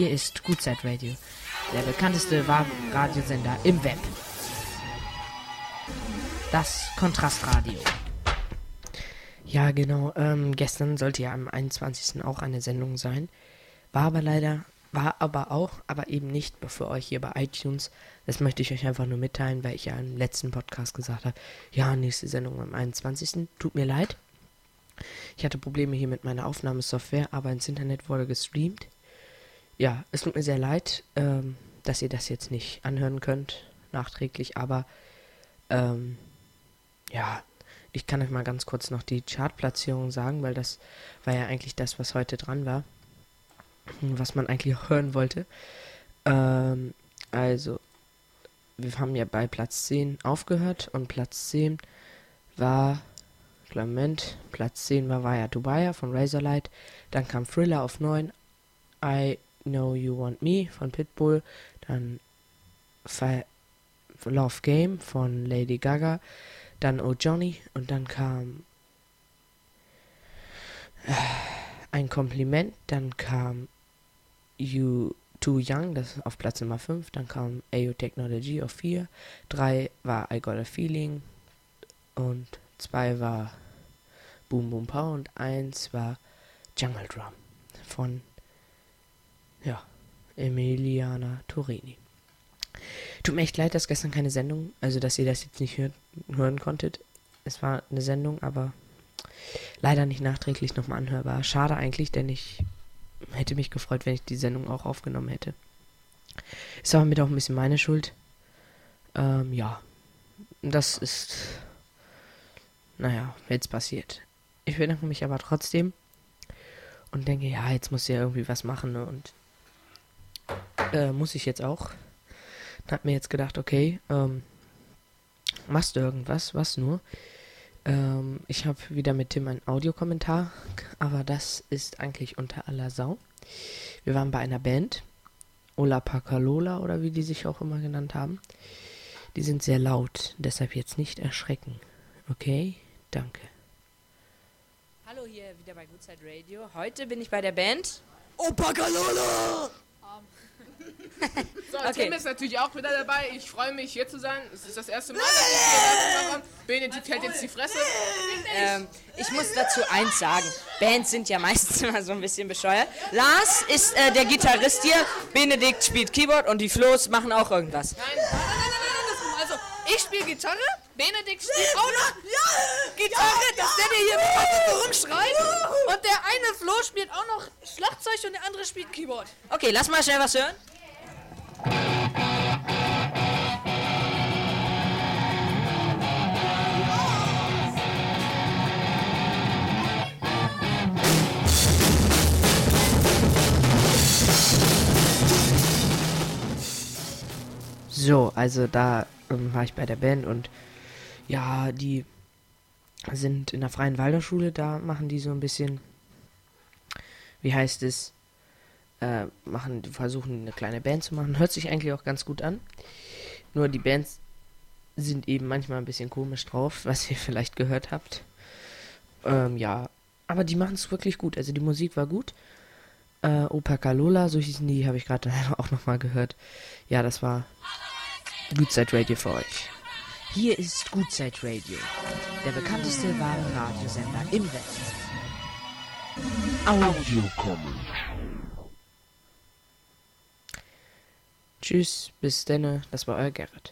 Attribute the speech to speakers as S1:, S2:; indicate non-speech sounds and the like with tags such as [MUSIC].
S1: Hier ist Gutzeit Radio, der bekannteste Radiosender im Web. Das Kontrastradio. Ja, genau. Ähm, gestern sollte ja am 21. auch eine Sendung sein. War aber leider, war aber auch, aber eben nicht für euch hier bei iTunes. Das möchte ich euch einfach nur mitteilen, weil ich ja im letzten Podcast gesagt habe, ja, nächste Sendung am 21. Tut mir leid. Ich hatte Probleme hier mit meiner Aufnahmesoftware, aber ins Internet wurde gestreamt. Ja, es tut mir sehr leid, ähm, dass ihr das jetzt nicht anhören könnt, nachträglich, aber ähm, ja, ich kann euch mal ganz kurz noch die Chartplatzierung sagen, weil das war ja eigentlich das, was heute dran war. Was man eigentlich auch hören wollte. Ähm, also, wir haben ja bei Platz 10 aufgehört und Platz 10 war, Clement, Platz 10 war Vaya Dubai von Razorlight. Dann kam Thriller auf 9, I Know You Want Me von Pitbull. Dann Fi Love Game von Lady Gaga. Dann Oh Johnny. Und dann kam äh, ein Kompliment, dann kam You Too Young, das ist auf Platz Nummer 5, dann kam AO Technology auf 4, 3 war I Got a Feeling. Und 2 war Boom Boom Pow und 1 war Jungle Drum von ja, Emiliana Torini. Tut mir echt leid, dass gestern keine Sendung, also dass ihr das jetzt nicht hört, hören konntet. Es war eine Sendung, aber leider nicht nachträglich nochmal anhörbar. Schade eigentlich, denn ich hätte mich gefreut, wenn ich die Sendung auch aufgenommen hätte. Ist aber mit auch ein bisschen meine Schuld. Ähm, ja. Das ist, naja, jetzt passiert. Ich bedanke mich aber trotzdem und denke, ja, jetzt muss ja irgendwie was machen ne? und äh, muss ich jetzt auch. Hab mir jetzt gedacht, okay, ähm, machst du irgendwas? Was nur? Ähm, ich habe wieder mit Tim einen Audiokommentar, aber das ist eigentlich unter aller Sau. Wir waren bei einer Band, Ola Pacalola oder wie die sich auch immer genannt haben. Die sind sehr laut, deshalb jetzt nicht erschrecken. Okay? Danke.
S2: Hallo hier wieder bei Goodside Radio. Heute bin ich bei der Band
S3: Opakalola!
S4: Okay. Tim ist natürlich auch wieder dabei. Ich freue mich, hier zu sein. Es ist das erste Mal, dass ich hier mache. Benedikt hält jetzt die Fresse.
S2: Ähm, ich muss dazu eins sagen. Bands sind ja meistens [LAUGHS] immer so ein bisschen bescheuert. Lars ist äh, der Gitarrist hier, Benedikt spielt Keyboard und die Flo's machen auch irgendwas.
S3: Nein, nein, nein, nein, nein. Also, ich spiele Gitarre, Benedikt spielt auch noch Gitarre, dass der, der hier rumschreit. Und der eine Flo spielt auch noch Schlagzeug und der andere spielt Keyboard.
S2: Okay, lass mal schnell was hören.
S1: So, also da ähm, war ich bei der Band und ja, die sind in der Freien Walderschule, da machen die so ein bisschen, wie heißt es, äh, machen, versuchen eine kleine Band zu machen. Hört sich eigentlich auch ganz gut an. Nur die Bands sind eben manchmal ein bisschen komisch drauf, [LAUGHS] was ihr vielleicht gehört habt. Ähm, ja, aber die machen es wirklich gut. Also die Musik war gut. Äh, Opa Kalola, so hießen die, habe ich gerade [LAUGHS] auch nochmal gehört. Ja, das war Gutzeit Radio für euch.
S5: Hier ist Gutzeit Radio, der bekannteste wahre Radiosender im Web.
S1: Audio kommen. Tschüss, bis denne, das war euer Gerrit.